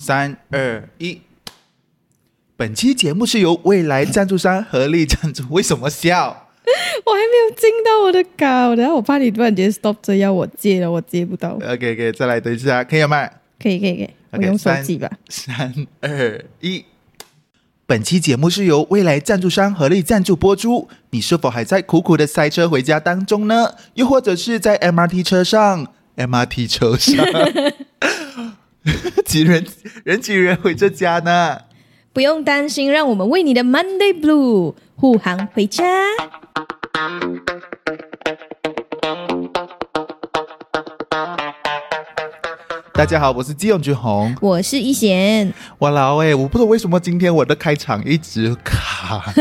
三二一，本期节目是由未来赞助商合力赞助。为什么笑？我还没有进到我的稿，然后我怕你突然间 stop 着要我接了，我接不到。OK OK，再来等一下，可以吗？可以可以可以，我 OK，用手三机吧。三二一。本期节目是由未来赞助商合力赞助播出。你是否还在苦苦的塞车回家当中呢？又或者是在 MRT 车上，MRT 车上，挤人人挤人回这家呢？不用担心，让我们为你的 Monday Blue 护航回家。大家好，我是基永君红。我是一贤，哇啦喂，我不知道为什么今天我的开场一直卡。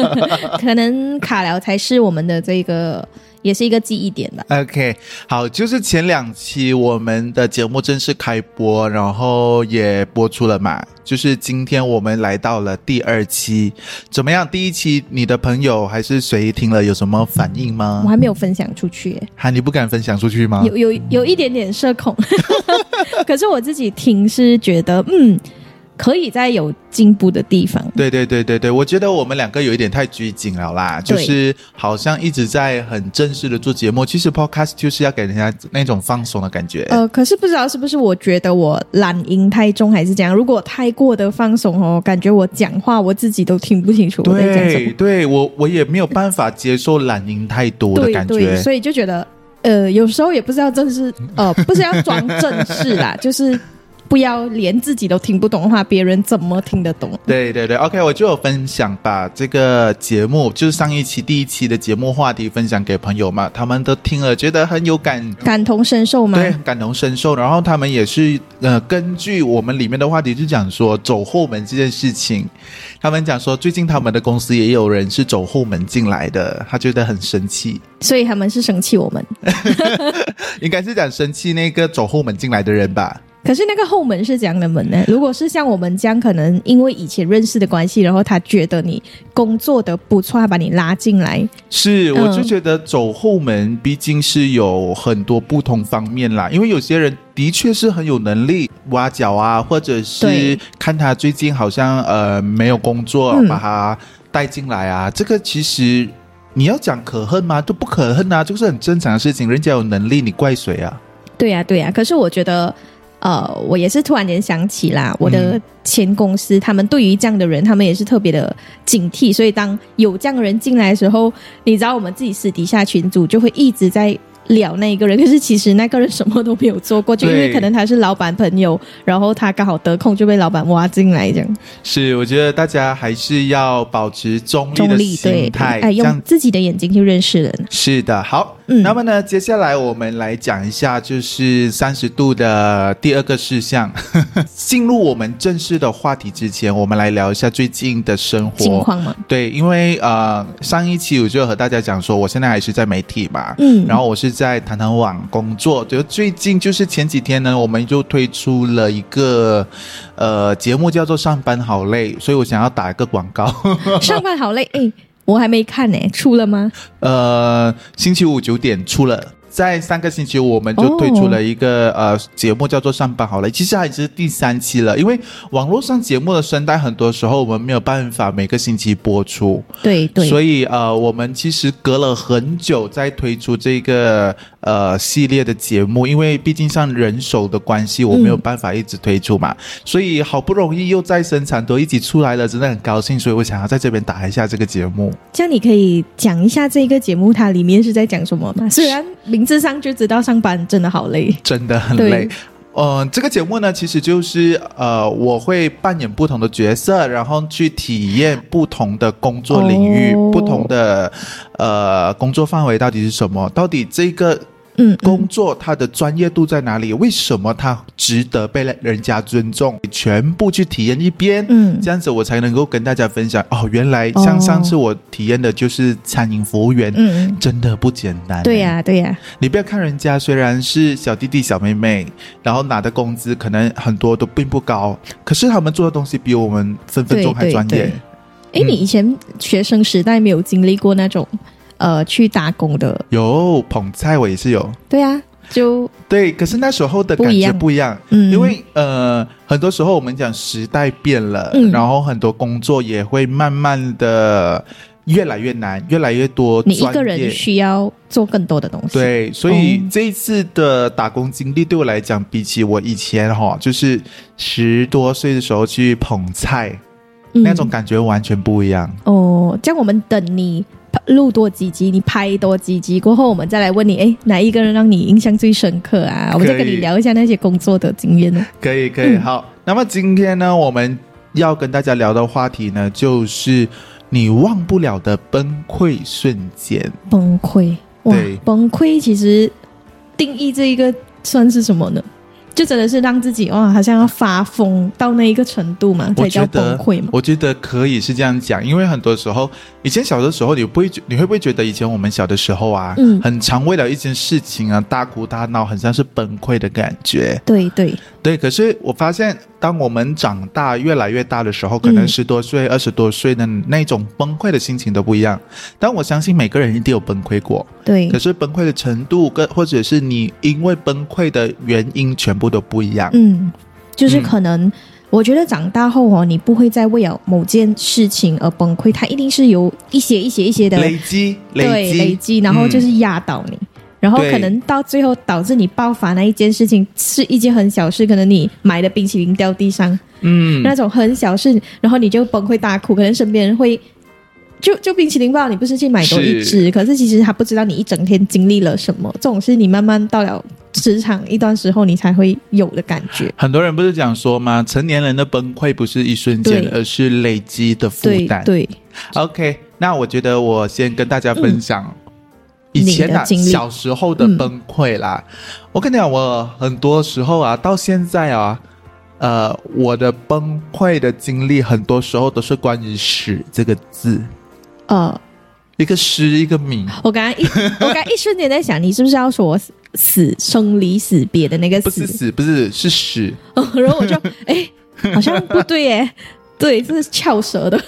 可能卡了才是我们的这个，也是一个记忆点的。OK，好，就是前两期我们的节目正式开播，然后也播出了嘛。就是今天我们来到了第二期，怎么样？第一期你的朋友还是谁听了有什么反应吗我吗？还没有分享出去耶，哈，你不敢分享出去吗？有有有一点点社恐，可是我自己听是觉得，嗯，可以在有进步的地方。对对对对对，我觉得我们两个有一点太拘谨了啦，就是好像一直在很正式的做节目，其实 Podcast 就是要给人家那种放松的感觉。呃，可是不知道是不是我觉得我懒音太重还是怎样？如果太过的放松哦，感觉我讲话我自己都听不清楚我在讲什么。对对，我我也没有办法接受懒音太多的对感觉。对，所以就觉得呃，有时候也不知道正式，呃，不是要装正式啦，就是不要连自己都听不懂的话，别人怎么听得懂？对对对，OK，我就有分享把这个节目，就是上一期第一期的节目话题分享给朋友嘛，他们都听了，觉得很有感。感同身受吗？对，感同身受，然后他们也是呃，根据我们里面的话题，就讲说走后门这件事情，他们讲说最近他们的公司也有人是走后门进来的，他觉得很生气，所以他们是生气我们。应该是讲生气那个走后门进来的人吧。可是那个后门是怎样的门呢？如果是像我们这样，可能因为以前认识的关系，然后他觉得你工作的不错，他把你拉进来，是，嗯我就觉得走后门毕竟是有很多不同方面啦，因为有些人的确是很有能力挖角啊，或者是看他最近好像呃没有工作，嗯把他带进来啊，这个其实你要讲可恨吗？都不可恨啊，这个是很正常的事情，人家有能力，你怪谁啊？对呀、对呀、可是我觉得，呃，我也是突然间想起啦，我的前公司、他们对于这样的人，他们也是特别的警惕。所以当有这样的人进来的时候，你知道我们自己私底下群组就会一直在。聊那一个人，可是其实那个人什么都没有做过，就因为可能他是老板朋友，然后他刚好得空就被老板挖进来这样。是，我觉得大家还是要保持中立中的心，态，用自己的眼睛去认识人。是的，好，嗯那么呢，接下来我们来讲一下，就是三十度的第二个事项。进入我们正式的话题之前，我们来聊一下最近的生活。情况嘛，对，因为呃，上一期我就和大家讲说，我现在还是在媒体嘛，嗯然后我是在谈谈网工作。就最近就是前几天呢，我们就推出了一个呃节目，叫做《上班好累》，所以我想要打一个广告。上班好累，哎，我还没看呢，出了吗？呃，星期五九点出了。在上个星期五，我们就推出了一个、呃节目，叫做《上班好了》。其实还是第三期了，因为网络上节目的声带，很多时候我们没有办法每个星期播出，对对，所以呃，我们其实隔了很久再推出这个呃系列的节目，因为毕竟像人手的关系，我没有办法一直推出嘛，所以好不容易又再生产都一起出来了，真的很高兴，所以我想要在这边打一下这个节目。这样你可以讲一下这个节目它里面是在讲什么吗？虽然名字上就知道上班真的好累，真的很对累。呃，这个节目呢，其实就是呃，我会扮演不同的角色，然后去体验不同的工作领域，哦不同的呃工作范围到底是什么？到底这个嗯，工作他的专业度在哪里？为什么他值得被人家尊重？全部去体验一遍，嗯这样子我才能够跟大家分享。哦，原来哦像上次我体验的就是餐饮服务员，嗯嗯，真的不简单。对呀、对呀、你不要看人家虽然是小弟弟小妹妹，然后拿的工资可能很多都并不高，可是他们做的东西比我们分分钟还专业。哎，嗯你以前学生时代没有经历过那种呃去打工的？有捧菜我也是有，对啊，就对，可是那时候的感觉不一样一样，嗯因为呃，很多时候我们讲时代变了，嗯然后很多工作也会慢慢的越来越难，越来越多你一个人需要做更多的东西。，对，所以哦这一次的打工经历对我来讲，比起我以前哈，就是十多岁的时候去捧菜、嗯那种感觉完全不一样。哦，这样我们等你录多几集，你拍多几集过后，我们再来问你，哎，哪一个人让你印象最深刻啊？我们再跟你聊一下那些工作的经验呢。可以，可以，嗯好。那么今天呢，我们要跟大家聊的话题呢，就是你忘不了的崩溃瞬间。崩溃，哇对，崩溃其实定义这一个算是什么呢？就真的是让自己哇，好像要发疯到那一个程度嘛，才叫崩溃嘛。我觉得可以是这样讲，因为很多时候，以前小的时候，你不会觉，你会不会觉得以前我们小的时候啊，嗯很常为了一件事情啊大哭大闹，很像是崩溃的感觉。对对，对，可是我发现，当我们长大越来越大的时候，可能嗯十多岁、二十多岁的那种崩溃的心情都不一样。但我相信每个人一定有崩溃过，对可，是崩溃的程度跟或者是你因为崩溃的原因全部都不一样。嗯，就是嗯可能。我觉得长大后哦，你不会再为了某件事情而崩溃，它一定是有一些一些一些的累积，对积，累积，然后就是压倒你，然后可能到最后导致你爆发那一件事情是一件很小事，可能你买的冰淇淋掉地上，嗯，那种很小事，然后你就崩溃大哭，可能身边人会。就就冰淇淋吧，你不是去买多一是支，可是其实他不知道你一整天经历了什么。这种是你慢慢到了职场一段时候，你才会有的感觉。很多人不是讲说吗？成年人的崩溃不是一瞬间，而是累积的负担。对对，OK，那我觉得我先跟大家分享以前啊你的经历小时候的崩溃啦。我跟你讲，我很多时候啊，到现在啊，呃，我的崩溃的经历，很多时候都是关于“屎”这个字，呃，一个诗，一个名。我刚刚一 我刚刚一瞬间在想，你是不是要说我死死生离死别的那个死不是？死，不是是屎，哦，然后我就 哎，好像不对耶，对，这是翘舌的。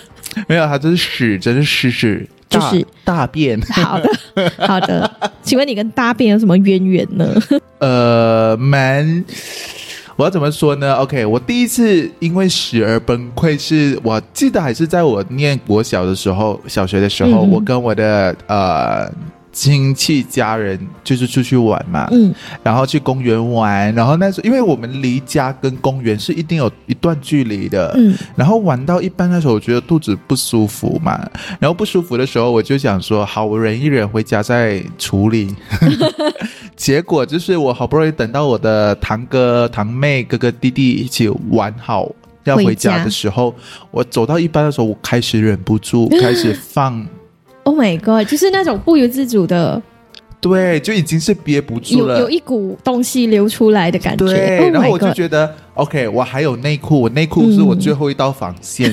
没有，它就是屎，真是屎屎，大就是大便。好的，好的，请问你跟大便有什么渊源呢？呃，蛮，我要怎么说呢？OK，我第一次因为屎而崩溃是，我记得还是在我念国小的时候，小学的时候，嗯我跟我的呃亲戚家人就是出去玩嘛，嗯，然后去公园玩，然后那时候因为我们离家跟公园是一定有一段距离的，嗯，然后玩到一半的时候，我觉得肚子不舒服嘛，然后不舒服的时候，我就想说，好，我忍一忍，回家再处理。结果就是我好不容易等到我的堂哥、堂妹、哥哥、弟弟一起玩好。要回家的时候，我走到一半的时候，我开始忍不住，开始放，Oh my god！就是那种不由自主的，对，就已经是憋不住了。有有一股东西流出来的感觉。对 oh 然后我就觉得，OK，我还有内裤，我内裤是我最后一道防线。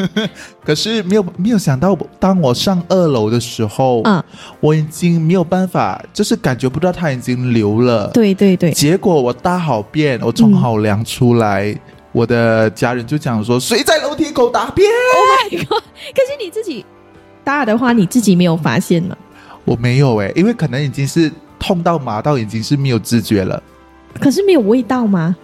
可是没有没有想到，当我上二楼的时候，啊，我已经没有办法，就是感觉不到它已经流了。，对对对，结果我大好便，我冲好凉出来。我的家人就讲说：“谁在楼梯口大便 Oh my god！可是你自己大的话，你自己没有发现吗？？”我没有诶，因为可能已经是痛到麻到已经是没有知觉了。可是没有味道吗？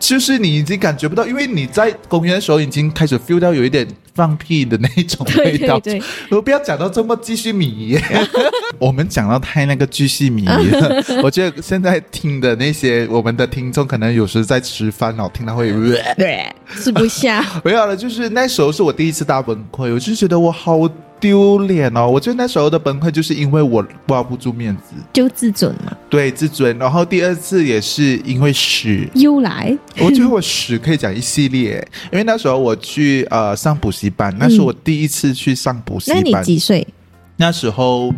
就是你已经感觉不到，因为你在公园的时候已经开始 feel 到有一点放屁的那种 味道。对对对，我不要讲到这么继续迷耶，我们讲到太那个继续迷了。我觉得现在听的那些我们的听众，可能有时在吃饭哦，听到会。对，吃不下。没有了，就是那时候是我第一次大崩溃，我就觉得我好丢脸哦。我觉得那时候的崩溃就是因为我挂不住面子，就自尊嘛，对自尊。然后第二次也是因为屎，又来，我觉得我屎可以讲一系列，因为那时候我去呃上补习班，那是我第一次去上补习那你班。几岁？那时候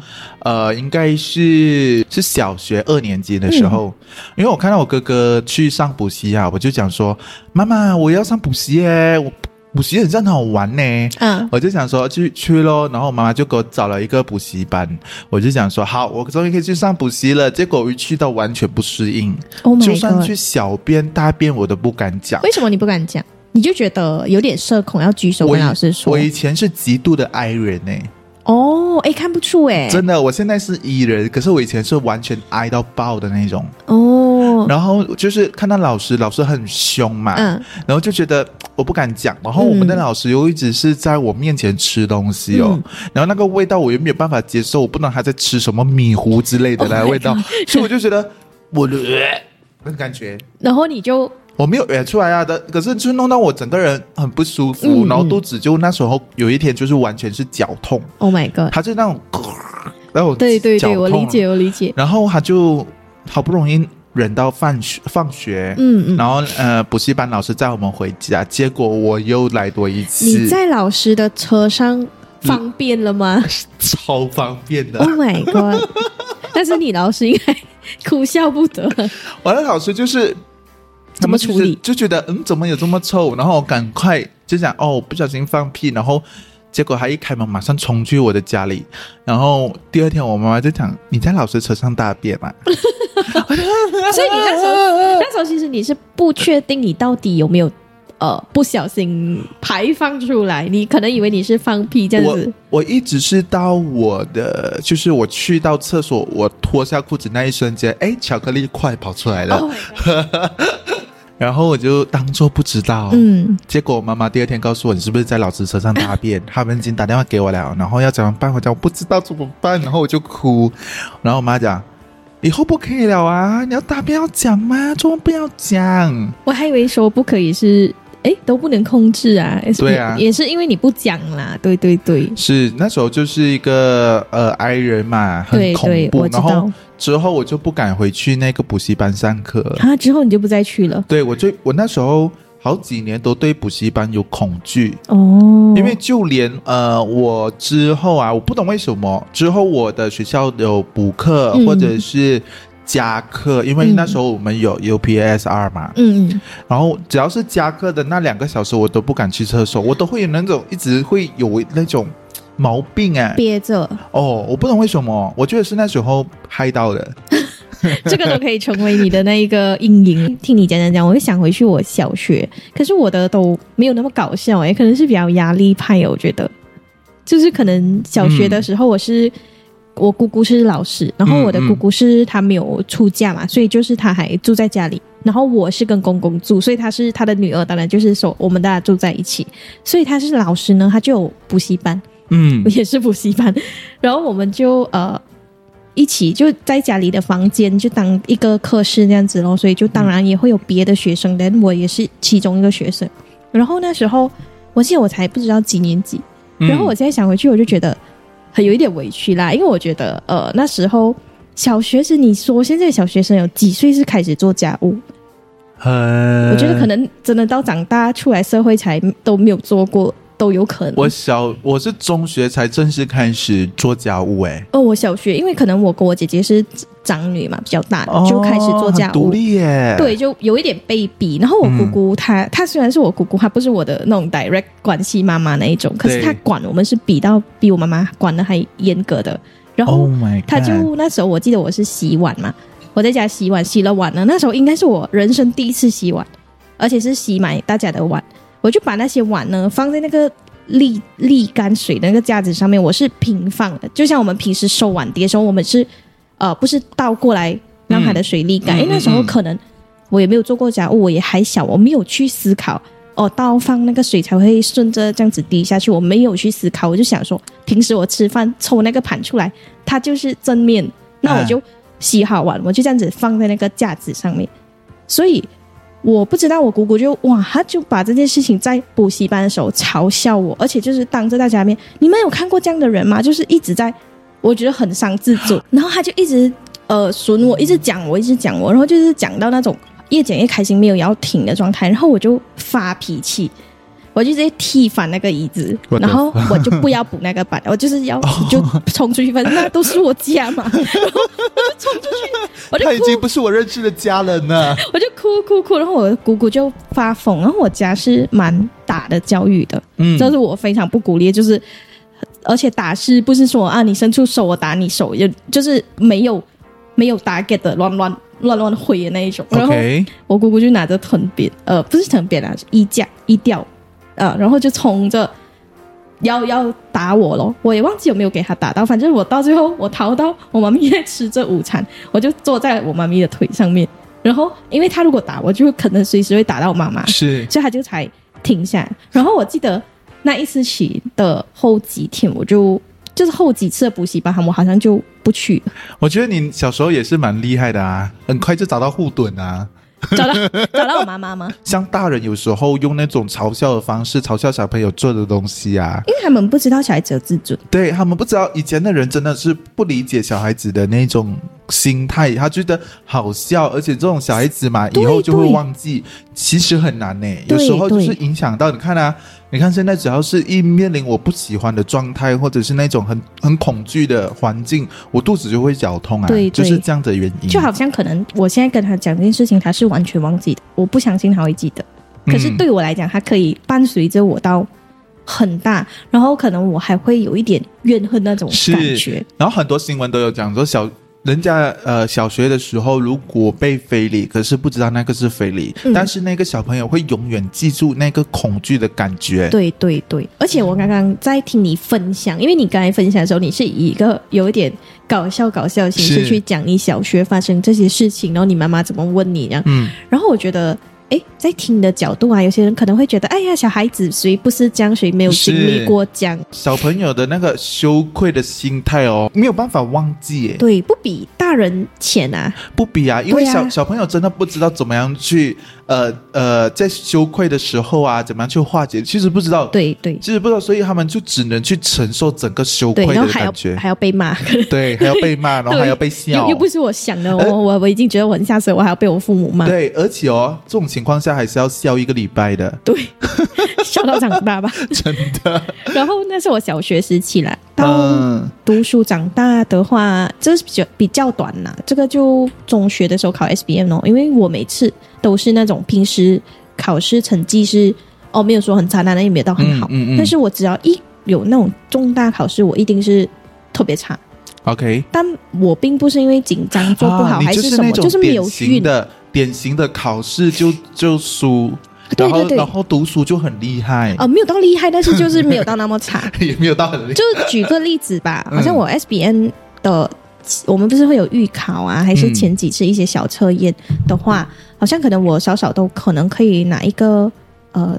呃应该是是小学二年级的时候，因为我看到我哥哥去上补习啊，我就讲说妈妈我要上补习耶，我补习很像很好玩呢。嗯，我就想说去去咯，然后我妈妈就给我找了一个补习班，我就想说好，我终于可以去上补习了。结果我一去到完全不适应，Oh 就算去小便大便我都不敢讲。为什么你不敢讲？你就觉得有点社恐，要举手跟老师说我。以前是极度的 I 人呢、哦，哎，看不出哎，真的，我现在是 E 人，可是我以前是完全挨到爆的那种。哦，然后就是看到老师，老师很凶嘛，嗯。然后就觉得我不敢讲，然后我们的老师又一直是在我面前吃东西哦，嗯。然后那个味道我又没有办法接受，我不知道他在吃什么米糊之类的 Oh 那 my 味道 所以我就觉得我的、呃、那感觉。然后你就我没有约出来啊的，可是就弄到我整个人很不舒服，嗯然后肚子就那时候有一天就是完全是绞痛，，Oh my God，他就那种，然后对对对，我理解，我理解，然后他就好不容易忍到放学放学，嗯嗯。然后呃补习班老师载我们回家，结果我又来多一次，你在老师的车上方便了吗 超方便的？Oh。my god！但是你老师应该哭笑不得。完了，老师就是怎么处理？就觉得嗯怎么有这么臭，然后我赶快就想哦不小心放屁，然后结果他一开门马上冲去我的家里，然后第二天我妈妈就讲你在老师车上大便嘛，所以你那时候那时候其实你是不确定你到底有没有呃不小心排放出来，你可能以为你是放屁这样子。我一直是到我的，就是我去到厕所，我脱下裤子那一瞬间，哎，巧克力块跑出来了，Oh！然后我就当做不知道。嗯，结果我妈妈第二天告诉我，你是不是在老师车上大便？他们已经打电话给我了，然后要怎么办？我讲我不知道怎么办，然后我就哭。然后我妈讲，以后不可以了啊，你要大便要讲吗？怎么不要讲？我还以为说不可以是。哎，都不能控制啊！对啊也是因为你不讲啦，对对对，是那时候就是一个呃哀人嘛，很恐怖。然后道。之后我就不敢回去那个补习班上课。啊，之后你就不再去了？对我最我那时候好几年都对补习班有恐惧，哦，因为就连呃我之后啊，我不懂为什么之后我的学校有补课、嗯。或者是加课，因为那时候我们有 UPSR 嘛，嗯嗯，然后只要是加课的那两个小时，我都不敢去厕所，我都会有那种一直会有那种毛病啊。憋着，哦，我不懂为什么，我觉得是那时候嗨到的。这个都可以成为你的那一个阴影。听你讲讲讲，我会想回去我小学，可是我的都没有那么搞笑诶，可能是比较压力派哦，我觉得，就是可能小学的时候我是。我姑姑是老师，然后我的姑姑是她没有出嫁嘛，所以就是她还住在家里。然后我是跟公公住，所以她是她的女儿，当然就是说我们大家住在一起。所以她是老师呢，她就有补习班，嗯 也是补习班，然后我们就呃一起就在家里的房间就当一个课室这样子咯，所以就当然也会有别的学生，但我也是其中一个学生。然后那时候我记得我才不知道几年级，嗯然后我现在想回去，我就觉得很有一点委屈啦，因为我觉得呃那时候小学生，你说现在小学生有几岁是开始做家务？很，我觉得可能真的到长大出来社会才都没有做过，都有可能。我小我是中学才正式开始做家务，哎，哦，我小学，因为可能我跟我姐姐是长女嘛，比较大的，就开始做家务。独立耶。对，就有一点被逼。然后我姑姑她，她虽然是我姑姑，她不是我的那种 direct 关系妈妈那一种，可是她管我们是比到比我妈妈管的还严格的。然后，Oh 她就那时候我记得我是洗碗嘛，我在家洗碗，洗了碗呢，那时候应该是我人生第一次洗碗，而且是洗满大家的碗，我就把那些碗呢放在那个沥沥干水的那个架子上面，我是平放的，就像我们平时收碗碟的时候，我们是呃不是倒过来让它的水沥干，嗯因为那时候可能我也没有做过家务，我也还小，我没有去思考。哦，倒放那个水才会顺着这样子滴下去，我没有去思考，我就想说，平时我吃饭抽那个盘出来，它就是正面，那我就洗好碗，我就这样子放在那个架子上面。所以我不知道，我姑姑就哇，她就把这件事情在补习班的时候嘲笑我，而且就是当着大家面，你们有看过这样的人吗？就是一直在，我觉得很伤自尊，然后她就一直呃损我，一直讲我，一直讲我，然后就是讲到那种越讲越开心，没有要停的状态，然后我就发脾气。我就直接踢翻那个椅子，然后我就不要补那个板，我就是要就冲出去，反正那都是我家嘛，然后我就冲出去，我就哭他已经不是我认识的家人了。我就哭哭哭，然后我的姑姑就发疯，然后我家是蛮打的教育的，嗯。这是我非常不鼓励，就是而且打是不是说啊你伸出手我打你手，也就是没有没有打给的乱乱乱乱挥的那一种。然后我姑姑就拿着藤鞭，呃，不是藤鞭啊，是衣架衣吊，呃，然后就冲着要要打我咯，我也忘记有没有给他打到，反正我到最后我逃到我妈咪在吃着午餐，我就坐在我妈咪的腿上面，然后因为他如果打我，就可能随时会打到我妈妈，是所以他就才停下来。然后我记得那一次起的后几天，我就就是后几次的补习班，我好像就不去，我觉得你小时候也是蛮厉害的啊，很快就找到护盾啊。找到 找到我妈妈吗？像大人有时候用那种嘲笑的方式嘲笑小朋友做的东西啊，因为他们不知道小孩子有自尊。对他们不知道，以前的人真的是不理解小孩子的那种心态，他觉得好笑，而且这种小孩子嘛，以后就会忘记，其实很难呢。有时候就是影响到你看啊，你看现在只要是一面临我不喜欢的状态，或者是那种很很恐惧的环境，我肚子就会绞痛啊，对对就是这样的原因。就好像可能我现在跟他讲这件事情，他是完全忘记的，我不相信他会记得。可是嗯对我来讲，他可以伴随着我到很大，然后可能我还会有一点怨恨那种感觉。然后很多新闻都有讲说小。人家呃小学的时候，如果被非礼，可是不知道那个是非礼，嗯但是那个小朋友会永远记住那个恐惧的感觉。对对对，而且我刚刚在听你分享，因为你刚才分享的时候，你是以一个有一点搞笑搞笑的形式去讲你小学发生这些事情，然后你妈妈怎么问你这样。嗯，然后我觉得，哎，在听的角度啊，有些人可能会觉得，哎呀，小孩子谁不是这样，谁没有经历过这样？小朋友的那个羞愧的心态哦，没有办法忘记耶，对，不比大人浅啊。不比啊，因为小、小朋友真的不知道怎么样去呃呃，在羞愧的时候啊，怎么样去化解，其实不知道，，对对。其实不知道，所以他们就只能去承受整个羞，愧的感觉，还要被骂，对，还要被骂，然后还要被笑。又，又不是我想的，我我我已经觉得我很下水，我还要被我父母骂。对，而且哦，这种情况下还是要笑一个礼拜的，对，笑到长大吧。真的，然后那是我小学时期啦，到嗯，读书长大的话，这是比较比较短啦。这个就中学的时候考 SBM 哦，因为我每次都是那种平时考试成绩是哦没有说很差，但也没有到很好，嗯嗯嗯。但是我只要一有那种重大考试，我一定是特别差。OK，但我并不是因为紧张做不好、还什么，就是没有典型运。的典型的考试就就输，对对对。然后读书就很厉害，哦，没有到厉害，但是就是没有到那么差。也没有到很厉害，就举个例子吧，嗯。好像我 SBN 的，我们不是会有预考啊，还是嗯。前几次一些小测验的话，好像可能我少少都可能可以拿一个呃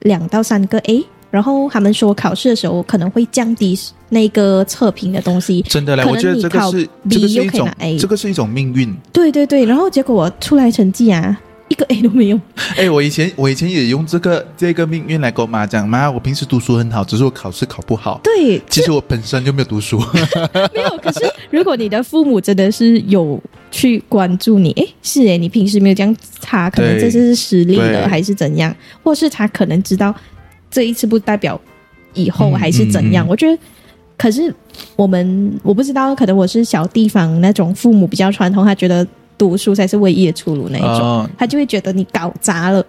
两到三个 A，然后他们说考试的时候可能会降低那个测评的东西，真的嘞，我觉得这个是这个是一种 A 这个是一种命运。对对对，然后结果我出来成绩啊，一个 A 都没有，哎，我以前我以前也用这个这个命运来跟我妈讲，妈，我平时读书很好，只是我考试考不好。对，其实我本身就没有读书，没有。可是如果你的父母真的是有去关注你，哎，是哎，你平时没有这样擦，可能这次是实力对了还是怎样，或是他可能知道这一次不代表以后嗯还是怎样。嗯嗯我觉得，可是我们我不知道，可能我是小地方那种父母比较传统，他觉得读书才是唯一的出路那一种。哦他就会觉得你搞砸了。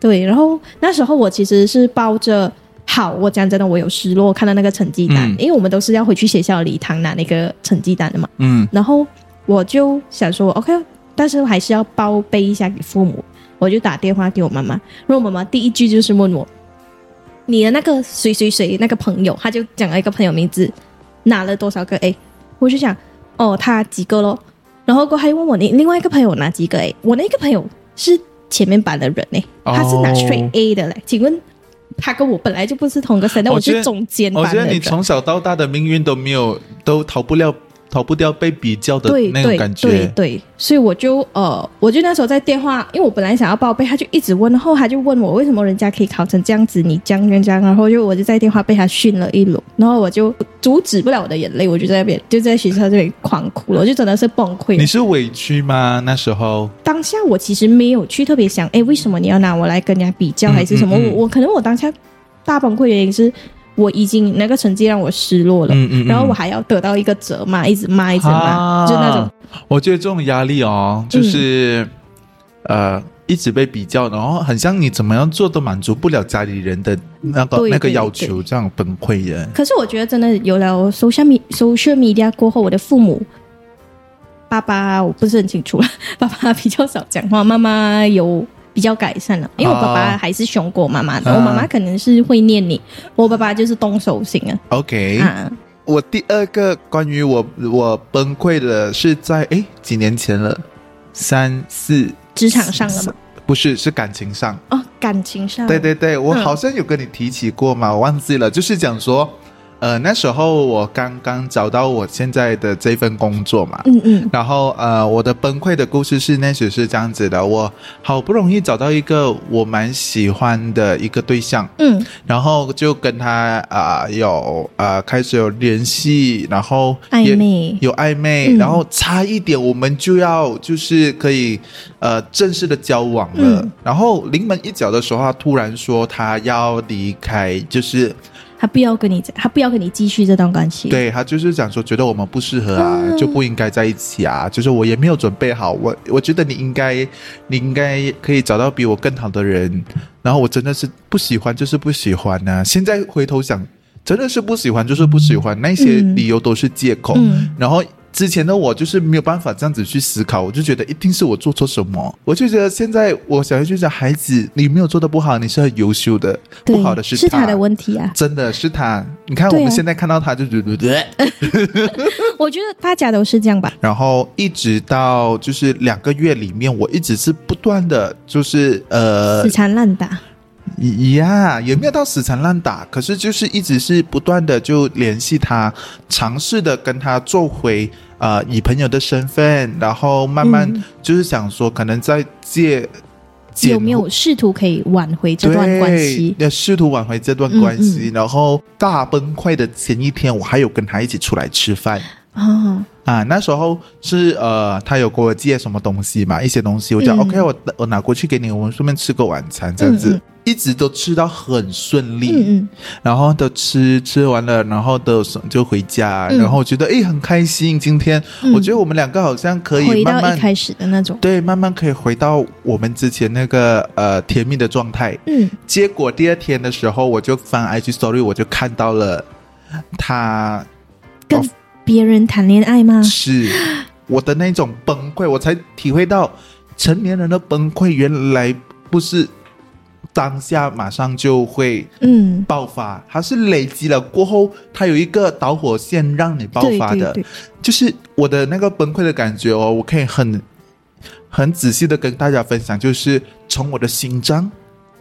对，然后那时候我其实是抱着好，我讲真的，我有失落，看到那个成绩单，嗯因为我们都是要回去学校礼堂拿那个成绩单的嘛。嗯，然后我就想说，OK，但是还是要报备一下给父母，我就打电话给我妈妈，然后我妈妈第一句就是问我，你的那个谁谁谁那个朋友，他就讲了一个朋友名字，拿了多少个 A，我就想，哦，他几个咯，然后过后他又问我你另外一个朋友拿几个 A，我那个朋友是前面班的人呢，他是拿哦 straight A 的嘞，请问他跟我本来就不是同个省的，我是中间我觉得。你从小到大的命运都没有都逃不了逃不掉被比较的那种感觉。对对，所以我就呃，我就那时候在电话，因为我本来想要报备，他就一直问，然后他就问我为什么人家可以考成这样子，你这样这样然后就我就在电话被他训了一轮，然后我就阻止不了我的眼泪，我就在那边就在学校这边狂哭了，我就真的是崩溃你。是委屈吗？那时候当下我其实没有去特别想，哎，为什么你要拿我来跟人家比较，嗯还是什么？嗯嗯我我可能我当下大崩溃的原因是我已经那个成绩让我失落了，嗯嗯嗯。然后我还要得到一个责骂，一直骂，一直骂，啊。就那种。我觉得这种压力哦，就是、呃，一直被比较，然后很像你怎么样做都满足不了家里人的那个那个要求，这样崩溃的。可是我觉得真的有了 social media social media 过后，我的父母，爸爸我不是很清楚了，爸爸比较少讲话，妈妈有比较改善了，因为我爸爸还是凶过我妈妈的，啊。我妈妈可能是会念你，我爸爸就是动手型啊。OK，、啊，我第二个关于我我崩溃的是在诶几年前了，三四职场上了吗？不是是感情上。哦，感情上，对对对，我嗯。好像有跟你提起过嘛，我忘记了，就是讲说，呃，那时候我刚刚找到我现在的这份工作嘛，嗯嗯。然后呃，我的崩溃的故事是那时是这样子的，我好不容易找到一个我蛮喜欢的一个对象，嗯，然后就跟他啊、有呃开始有联系，然后也暧昧，有暧昧，嗯。然后差一点我们就要就是可以呃正式的交往了。嗯。然后临门一脚的时候，他突然说他要离开，就是他不要跟你，他不要跟你继续这段关系。，对他就是讲说觉得我们不适合啊，嗯就不应该在一起啊。就是我也没有准备好，我我觉得你应该你应该可以找到比我更好的人。然后我真的是不喜欢，就是不喜欢呐、现在回头想，真的是不喜欢，就是不喜欢，那些嗯理由都是借口。嗯然后之前的我就是没有办法这样子去思考，我就觉得一定是我做错什么。我就觉得现在我想就讲，孩子，你没有做的不好，你是很优秀的，不好的他是他的问题啊。真的是他。你看我们现在看到他就觉得，我觉得大家都是这样吧。然后一直到就是两个月里面，我一直是不断的就是呃死缠烂打，呀，也没有到死缠烂打，可是就是一直是不断的就联系他，尝试的跟他做回呃以朋友的身份，然后慢慢嗯。就是想说，可能在借有没有试图可以挽回这段关系？对要试图挽回这段关系，然后大崩溃的前一天，我还有跟他一起出来吃饭。啊，啊，那时候是呃，他有给我借什么东西嘛，一些东西，我讲、嗯。OK，我我拿过去给你，我们顺便吃个晚餐，这样子，一直都吃到很顺利，嗯嗯，然后都吃吃完了，然后都就回家，嗯然后我觉得哎很开心，今天、嗯我觉得我们两个好像可以慢慢一开始的那种。对，慢慢可以回到我们之前那个呃甜蜜的状态。嗯，结果第二天的时候，我就翻 IG Story，我就看到了他跟别人谈恋爱吗？是我的那种崩溃，我才体会到成年人的崩溃原来不是当下马上就会嗯，爆发，它是累积了过后，它有一个导火线让你爆发的。对对对。就是我的那个崩溃的感觉哦，我可以很很仔细的跟大家分享，就是从我的心脏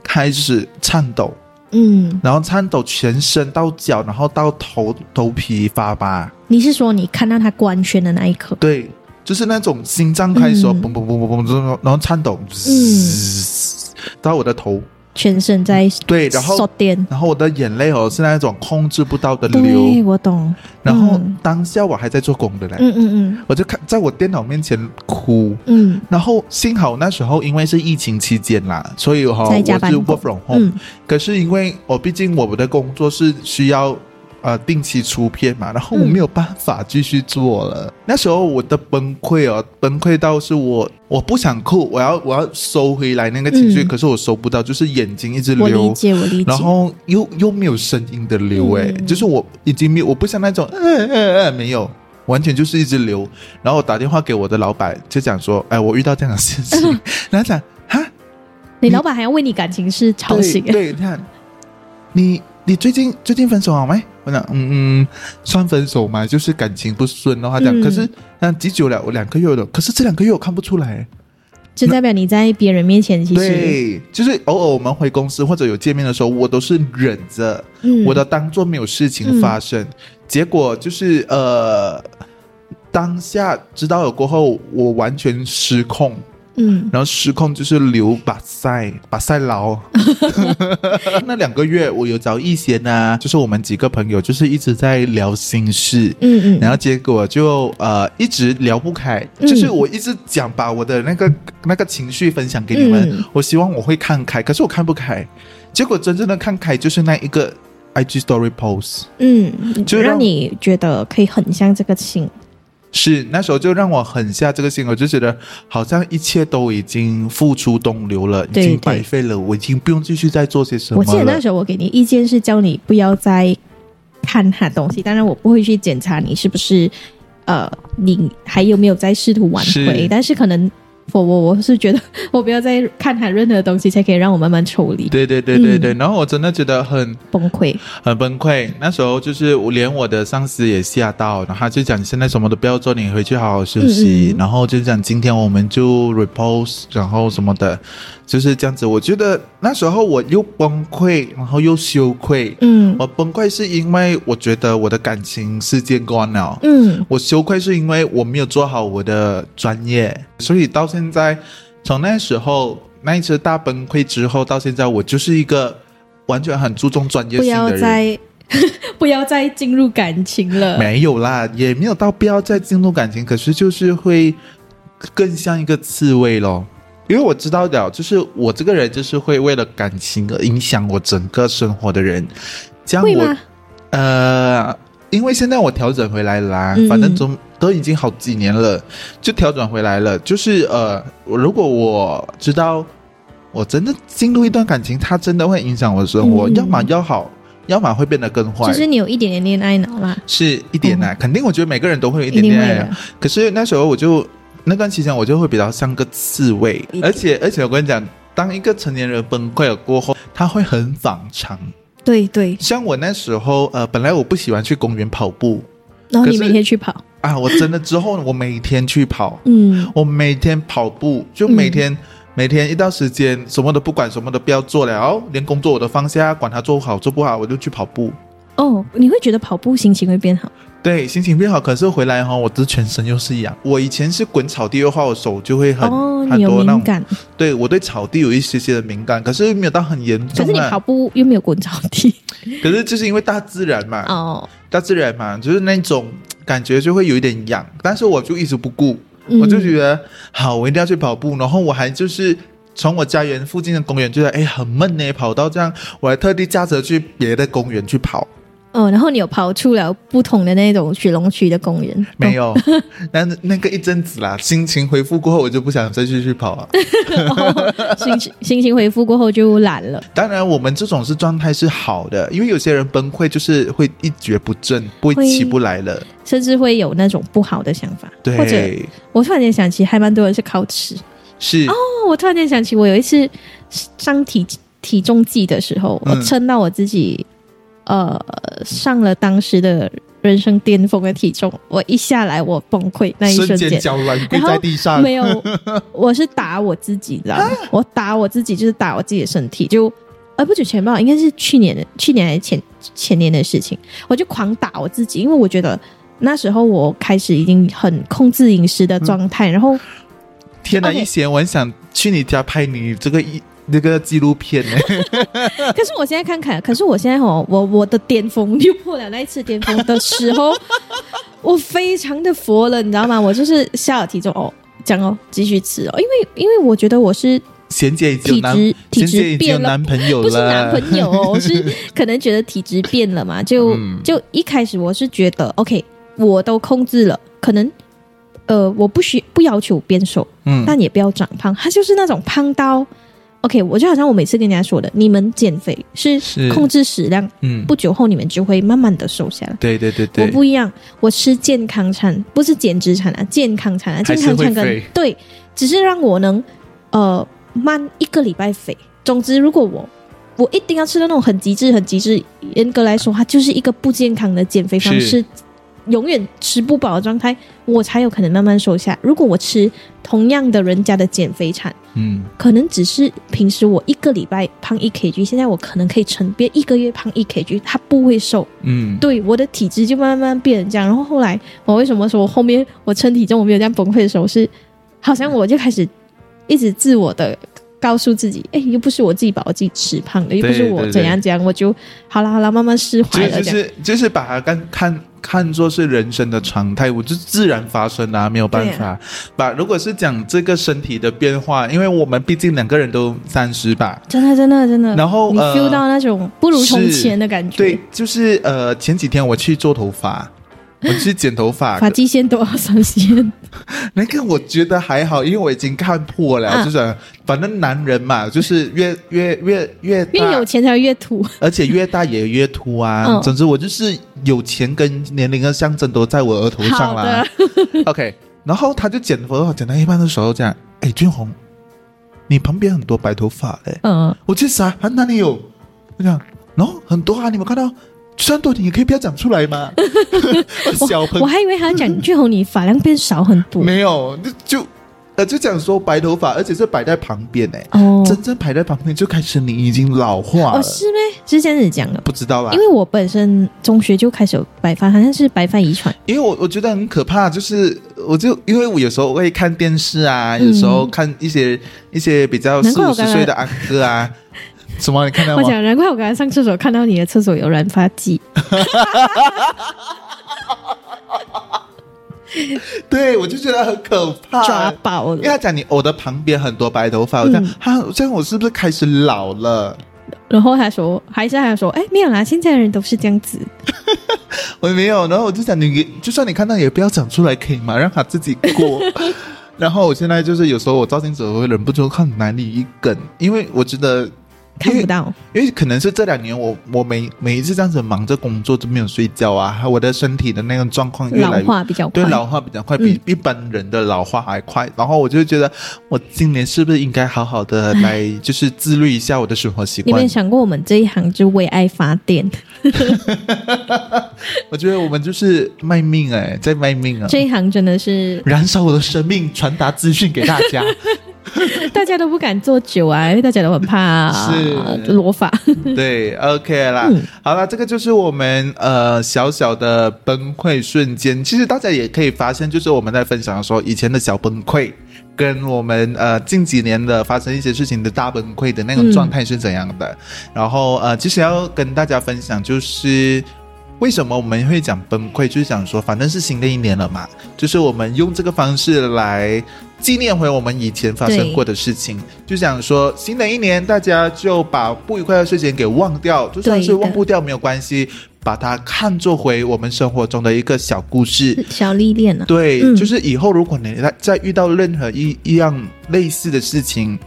开始颤抖，嗯，然后颤抖全身到脚，然后到头头皮发麻。你是说你看到他官宣的那一刻？对，就是那种心脏开始哦嗯。嘣嘣嘣嘣嘣，然后颤抖，嘶到我的头，全身在对，然后。然后我的眼泪哦是那种控制不到的对，流，我懂。然后嗯。当下我还在做工的嘞，嗯嗯嗯。我就看在我电脑面前哭。嗯。然后幸好那时候因为是疫情期间啦，所以哈、在我是家办公 work from home、嗯。可是因为我毕竟我们的工作是需要呃定期出片嘛，然后我嗯没有办法继续做了。那时候我的崩溃哦，崩溃到是我我不想哭，我要我要收回来那个情绪，嗯可是我收不到，就是眼睛一直嗯，我理流。解，我理解。然后又又没有声音的流，哎、嗯就是我已经没有，我不像那种，呃呃呃，没有，完全就是一直流。然后我打电话给我的老板，就讲说，哎，我遇到这样的事情，然后讲，哈，你老板还要为你感情事吵对醒。对，你看，你你最近最近分手好没？我讲，嗯嗯，算分手嘛，就是感情不顺的话讲，嗯可是那几久了？我两个月了，可是这两个月我看不出来。就代表你在别人面前其实，对，就是偶尔我们回公司或者有见面的时候，我都是忍着，嗯我都当做没有事情发生。结果就是呃，当下知道了过后，我完全失控，嗯然后失控就是留把塞把塞牢。那两个月我有找一些呢，就是我们几个朋友就是一直在聊心事。嗯嗯，然后结果就呃一直聊不开，嗯就是我一直讲把我的那个那个情绪分享给你们，嗯我希望我会看开，可是我看不开。结果真正的看开就是那一个 IG Story post，嗯，就让让你觉得可以很像这个情，是那时候就让我狠下这个心，我就觉得好像一切都已经付出东流了，已对经白对费了，我已经不用继续再做些什么。我记得那时候我给你意见是叫你不要再看他东西，当然我不会去检查你是不是呃，你还有没有在试图挽回，是但是可能我我我是觉得 我不要再看他任何东西，才可以让我慢慢抽离。对对对对对，然后我真的觉得很崩溃，很崩溃。那时候就是我连我的上司也吓到，然后他就讲现在什么都不要做，你回去好好休息。然后就讲今天我们就 repose，然后什么的，就是这样子。我觉得那时候我又崩溃，然后又羞愧。嗯，我崩溃是因为我觉得我的感情世界观了。嗯，我羞愧是因为我没有做好我的专业，所以到现在。从那时候那一次大崩溃之后到现在，我就是一个完全很注重专业性的人。不要再 不要再进入感情了。没有啦，也没有到不要再进入感情，可是就是会更像一个刺猬咯。因为我知道的，就是我这个人就是会为了感情而影响我整个生活的人。这样我呃。因为现在我调整回来了，反正总都已经好几年了，就调整回来了。就是呃，如果我知道我真的进入一段感情，它真的会影响我的生活，要么要好，要么会变得更坏。就是你有一点点恋爱脑啦，是一点啊，肯定。我觉得每个人都会有一点恋爱脑。可是那时候我就那段期间，我就会比较像个刺猬，而且而且我跟你讲，当一个成年人崩溃了过后，他会很反常。对对，像我那时候，呃，本来我不喜欢去公园跑步，然后你每天去跑啊？我真的之后我每天去跑，嗯，我每天跑步，就每天每天一到时间什么都不管，什么都不要做了，连工作我都放下，管他做好做不好，我就去跑步。哦，你会觉得跑步心情会变好？对，心情变好，可是回来哈，我的全身又是痒。我以前是滚草地的话，我手就会很很多那种。对，我对草地有一些些的敏感，可是没有到很严重。可是你跑步又没有滚草地。可是就是因为大自然嘛，哦，大自然嘛，就是那种感觉就会有一点痒，但是我就一直不顾，我就觉得好，我一定要去跑步。然后我还就是从我家园附近的公园，觉得哎很闷呢，跑到这样，我还特地驾车去别的公园去跑。哦，然后你有跑出了不同的那种雪龙区的公园？没有，那那个一阵子啦，心情恢复过后，我就不想再继续跑了。心情心情恢复过后就懒了。当然，我们这种是状态是好的，因为有些人崩溃就是会一蹶不振，不会起不来了，甚至会有那种不好的想法。对，或者我突然间想起，还蛮多人是靠吃。是哦，我突然间想起，我有一次上体体重计的时候，我称到我自己。呃，上了当时的人生巅峰的体重，我一下来我崩溃那一瞬间，脚软跪在地上，没有，我是打我自己，知道吗？我打我自己就是打我自己的身体，就呃不久前吧，应该是去年的，去年还是前前年的事情，我就狂打我自己，因为我觉得那时候我开始已经很控制饮食的状态，然后天哪，一贤我很想去你家拍你这个一。那个纪录片呢？可是我现在看看，可是我现在哦，我我的巅峰又破了那一次巅峰的时候，我非常的佛了，你知道吗？我就是下了体重哦，讲哦，继续吃哦，因为因为我觉得我是贤姐体质体质变了，男朋友不是男朋友哦，是可能觉得体质变了嘛？就就一开始我是觉得 OK，我都控制了，可能呃，我不需不要求变瘦，嗯，但也不要长胖，他就是那种胖到。OK，我就好像我每次跟人家说的，你们减肥是控制食量，嗯，不久后你们就会慢慢的瘦下来。对对对对，我不一样，我吃健康餐，不是减脂餐啊，健康餐啊，健康餐跟对，只是让我能呃慢一个礼拜肥。总之，如果我我一定要吃到那种很极致、很极致，严格来说，它就是一个不健康的减肥方式。永远吃不饱的状态，我才有可能慢慢瘦下。如果我吃同样的人家的减肥餐，嗯，可能只是平时我一个礼拜胖一 kg，现在我可能可以成变一个月胖一 kg，它不会瘦。嗯，对，我的体质就慢慢变成这样。然后后来我为什么说我后面我称体重我没有这样崩溃的时候，是好像我就开始一直自我的。告诉自己，哎，又不是我自己把我自己吃胖的，又不是我怎样怎样，我就好了好了，慢慢释怀了。就是就是把它看看看作是人生的常态，我就自然发生啊，没有办法。把如果是讲这个身体的变化，因为我们毕竟两个人都三十吧，真的真的真的。然后你 feel 到那种不如从前的感觉。对，就是呃，前几天我去做头发。我去剪头发，发际线多少上线？那个我觉得还好，因为我已经看破了，就是反正男人嘛，就是越越越越越有钱才越秃，而且越大也越秃啊。总之，我就是有钱跟年龄的象征都在我额头上啦。OK，然后他就剪头发，剪到一半的时候讲：“哎，俊宏，你旁边很多白头发嘞。”嗯，我去啥？他，哪里有？我讲，然后很多啊，你们看到，就算多点也可以不要讲出来吗？小朋我还以为他讲俊宏你发量变少很多。没有，就就呃就讲说白头发，而且是摆在旁边呢。哦真正摆在旁边就开始你已经老化了，哦，是咩？是这样子讲的。不知道啦因。为我本身中学就开始有白发，好像是白发遗传。因为我我觉得很可怕，就是我就因为我有时候会看电视啊，有时候看一些一些比较四五十岁的阿哥啊，什么你看到吗？我讲，难怪我刚才上厕所看到你的厕所有染发剂。对，我就觉得很可怕，抓爆了。因为他讲你我的旁边很多白头发，我讲嗯哈，这样我是不是开始老了？然后他说，还是他说，哎，没有啦，现在的人都是这样子。我没有，然后我就讲你，就算你看到也不要讲出来，可以吗？让他自己过。然后我现在就是有时候我照镜子我会忍不住看哪里一梗，因为我觉得看不到，因为可能是这两年我我每每一次这样子忙着工作都没有睡觉啊，我的身体的那个状况越老来越化比较快。对老化比较快，比一般人的老化还快。然后我就觉得，我今年是不是应该好好的来，就是自律一下我的生活习惯你有？想过，我们这一行就为爱发电？我觉得我们就是卖命哎、在卖命啊！这一行真的是燃烧我的生命，传达资讯给大家。大家都不敢做久啊，因为大家都很怕是裸法。对，OK 啦，嗯好了，这个就是我们呃小小的崩溃瞬间。其实大家也可以发现，就是我们在分享说以前的小崩溃，跟我们呃近几年的发生一些事情的大崩溃的那种状态是怎样的。然后呃，其实要跟大家分享就是。为什么我们会讲崩溃？就是想说，反正是新的一年了嘛，就是我们用这个方式来纪念回我们以前发生过的事情。就想说，新的一年大家就把不愉快的事情给忘掉，就算是忘不掉没有关系，把它看作回我们生活中的一个小故事。小历练啊，对，嗯就是以后如果你再再遇到任何一一样类似的事情，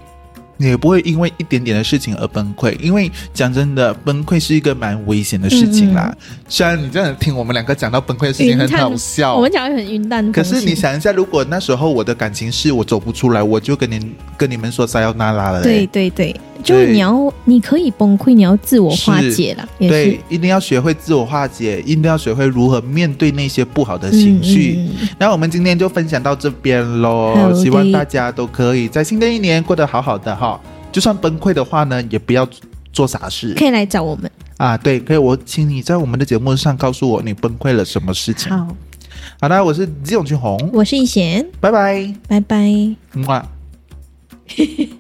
你也不会因为一点点的事情而崩溃。因为讲真的，崩溃是一个蛮危险的事情啦。虽然你这样听我们两个讲到崩溃的事情很好笑，我们讲的很云淡可。是你想一下，如果那时候我的感情是我走不出来，我就跟你跟你们说撒要那拉了嘞。对对对，就是你要，你可以崩溃，你要自我化解啦，也对，一定要学会自我化解，一定要学会如何面对那些不好的情绪。嗯嗯嗯那我们今天就分享到这边喽希望大家都可以在新的一年过得好好的哈。就算崩溃的话呢，也不要做傻事可以来找我们。啊。对，可以，我请你在我们的节目上告诉我你崩溃了什么事情。好，好的，我是季永俊红，我是一贤，拜拜，拜拜。么。